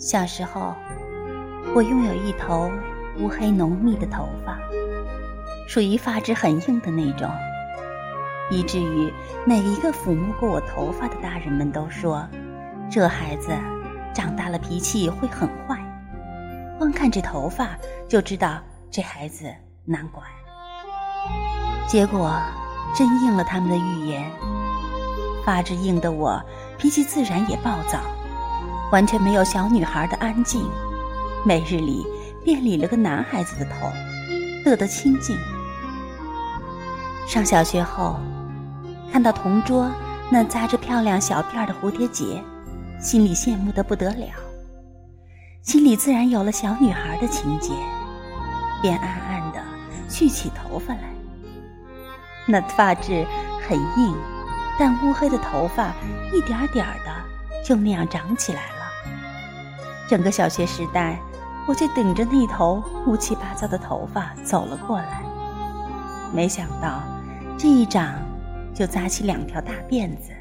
小时候，我拥有一头乌黑浓密的头发，属于发质很硬的那种，以至于每一个抚摸过我头发的大人们都说，这孩子长大了脾气会很坏，光看这头发就知道这孩子难管。结果真应了他们的预言，发质硬的我脾气自然也暴躁。完全没有小女孩的安静，每日里便理了个男孩子的头，乐得清静。上小学后，看到同桌那扎着漂亮小辫儿的蝴蝶结，心里羡慕的不得了，心里自然有了小女孩的情节，便暗暗的蓄起头发来。那发质很硬，但乌黑的头发一点点的就那样长起来了。整个小学时代，我就顶着那头乌七八糟的头发走了过来。没想到，这一长就扎起两条大辫子。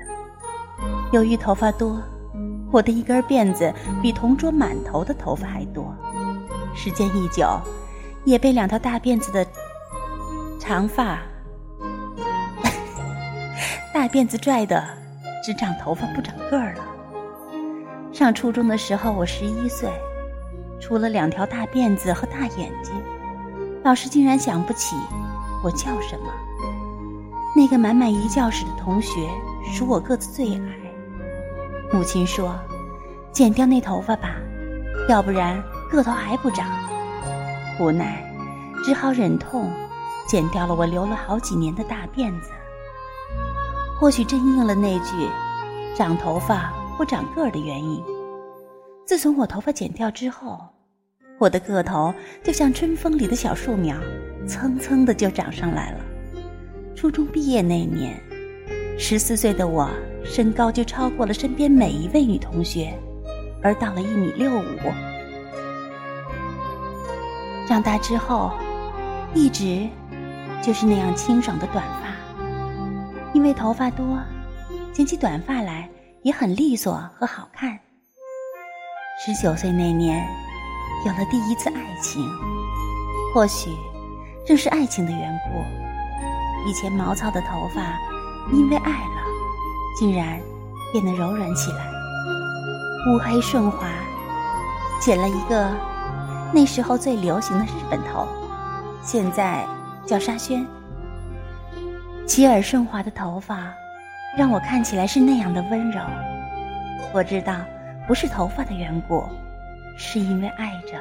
由于头发多，我的一根辫子比同桌满头的头发还多。时间一久，也被两条大辫子的长发 大辫子拽的，只长头发不长个儿了。上初中的时候，我十一岁，除了两条大辫子和大眼睛，老师竟然想不起我叫什么。那个满满一教室的同学数我个子最矮，母亲说：“剪掉那头发吧，要不然个头还不长。”无奈，只好忍痛剪掉了我留了好几年的大辫子。或许真应了那句：“长头发。”不长个儿的原因。自从我头发剪掉之后，我的个头就像春风里的小树苗，蹭蹭的就长上来了。初中毕业那年，十四岁的我身高就超过了身边每一位女同学，而到了一米六五。长大之后，一直就是那样清爽的短发，因为头发多，剪起短发来。也很利索和好看。十九岁那年，有了第一次爱情，或许正是爱情的缘故，以前毛糙的头发，因为爱了，竟然变得柔软起来，乌黑顺滑，剪了一个那时候最流行的日本头，现在叫沙宣，齐耳顺滑的头发。让我看起来是那样的温柔。我知道，不是头发的缘故，是因为爱着，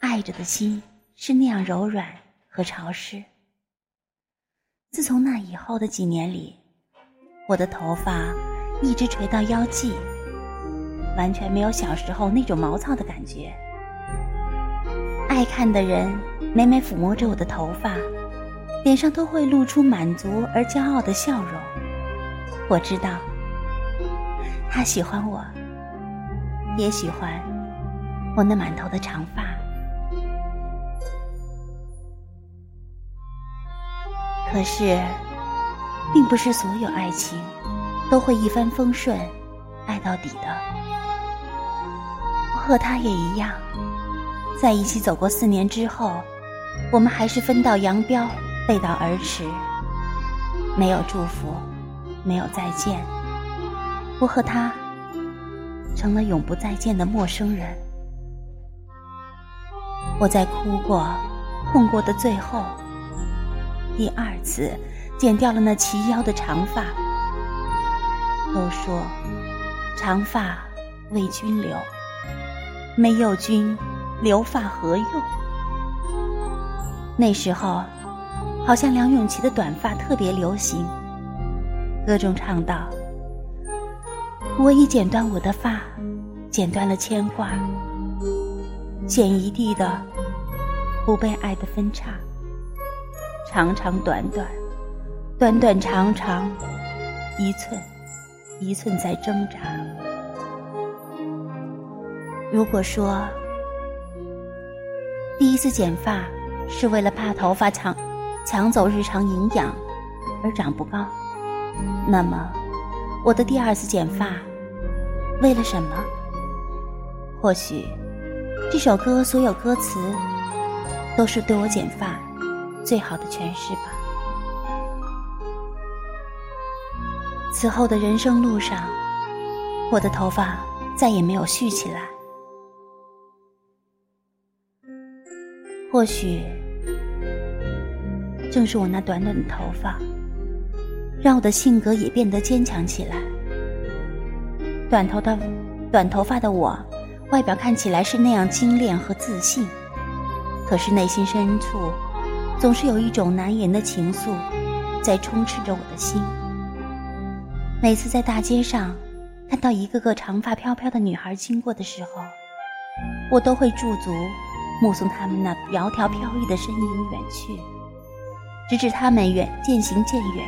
爱着的心是那样柔软和潮湿。自从那以后的几年里，我的头发一直垂到腰际，完全没有小时候那种毛糙的感觉。爱看的人每每抚摸着我的头发，脸上都会露出满足而骄傲的笑容。我知道，他喜欢我，也喜欢我那满头的长发。可是，并不是所有爱情都会一帆风顺、爱到底的。我和他也一样，在一起走过四年之后，我们还是分道扬镳、背道而驰，没有祝福。没有再见，我和他成了永不再见的陌生人。我在哭过、痛过的最后，第二次剪掉了那齐腰的长发。都说长发为君留，没有君留发何用？那时候，好像梁咏琪的短发特别流行。歌中唱道：“我已剪断我的发，剪断了牵挂，剪一地的不被爱的分叉，长长短短，短短长长，一寸一寸在挣扎。如果说第一次剪发是为了怕头发抢抢走日常营养而长不高。”那么，我的第二次剪发，为了什么？或许，这首歌所有歌词都是对我剪发最好的诠释吧。此后的人生路上，我的头发再也没有蓄起来。或许，正是我那短短的头发，让我的性格也变得坚强起来。短头的短头发的我，外表看起来是那样精炼和自信，可是内心深处，总是有一种难言的情愫，在充斥着我的心。每次在大街上看到一个个长发飘飘的女孩经过的时候，我都会驻足。目送她们那窈窕飘逸的身影远去，直至她们远渐行渐远，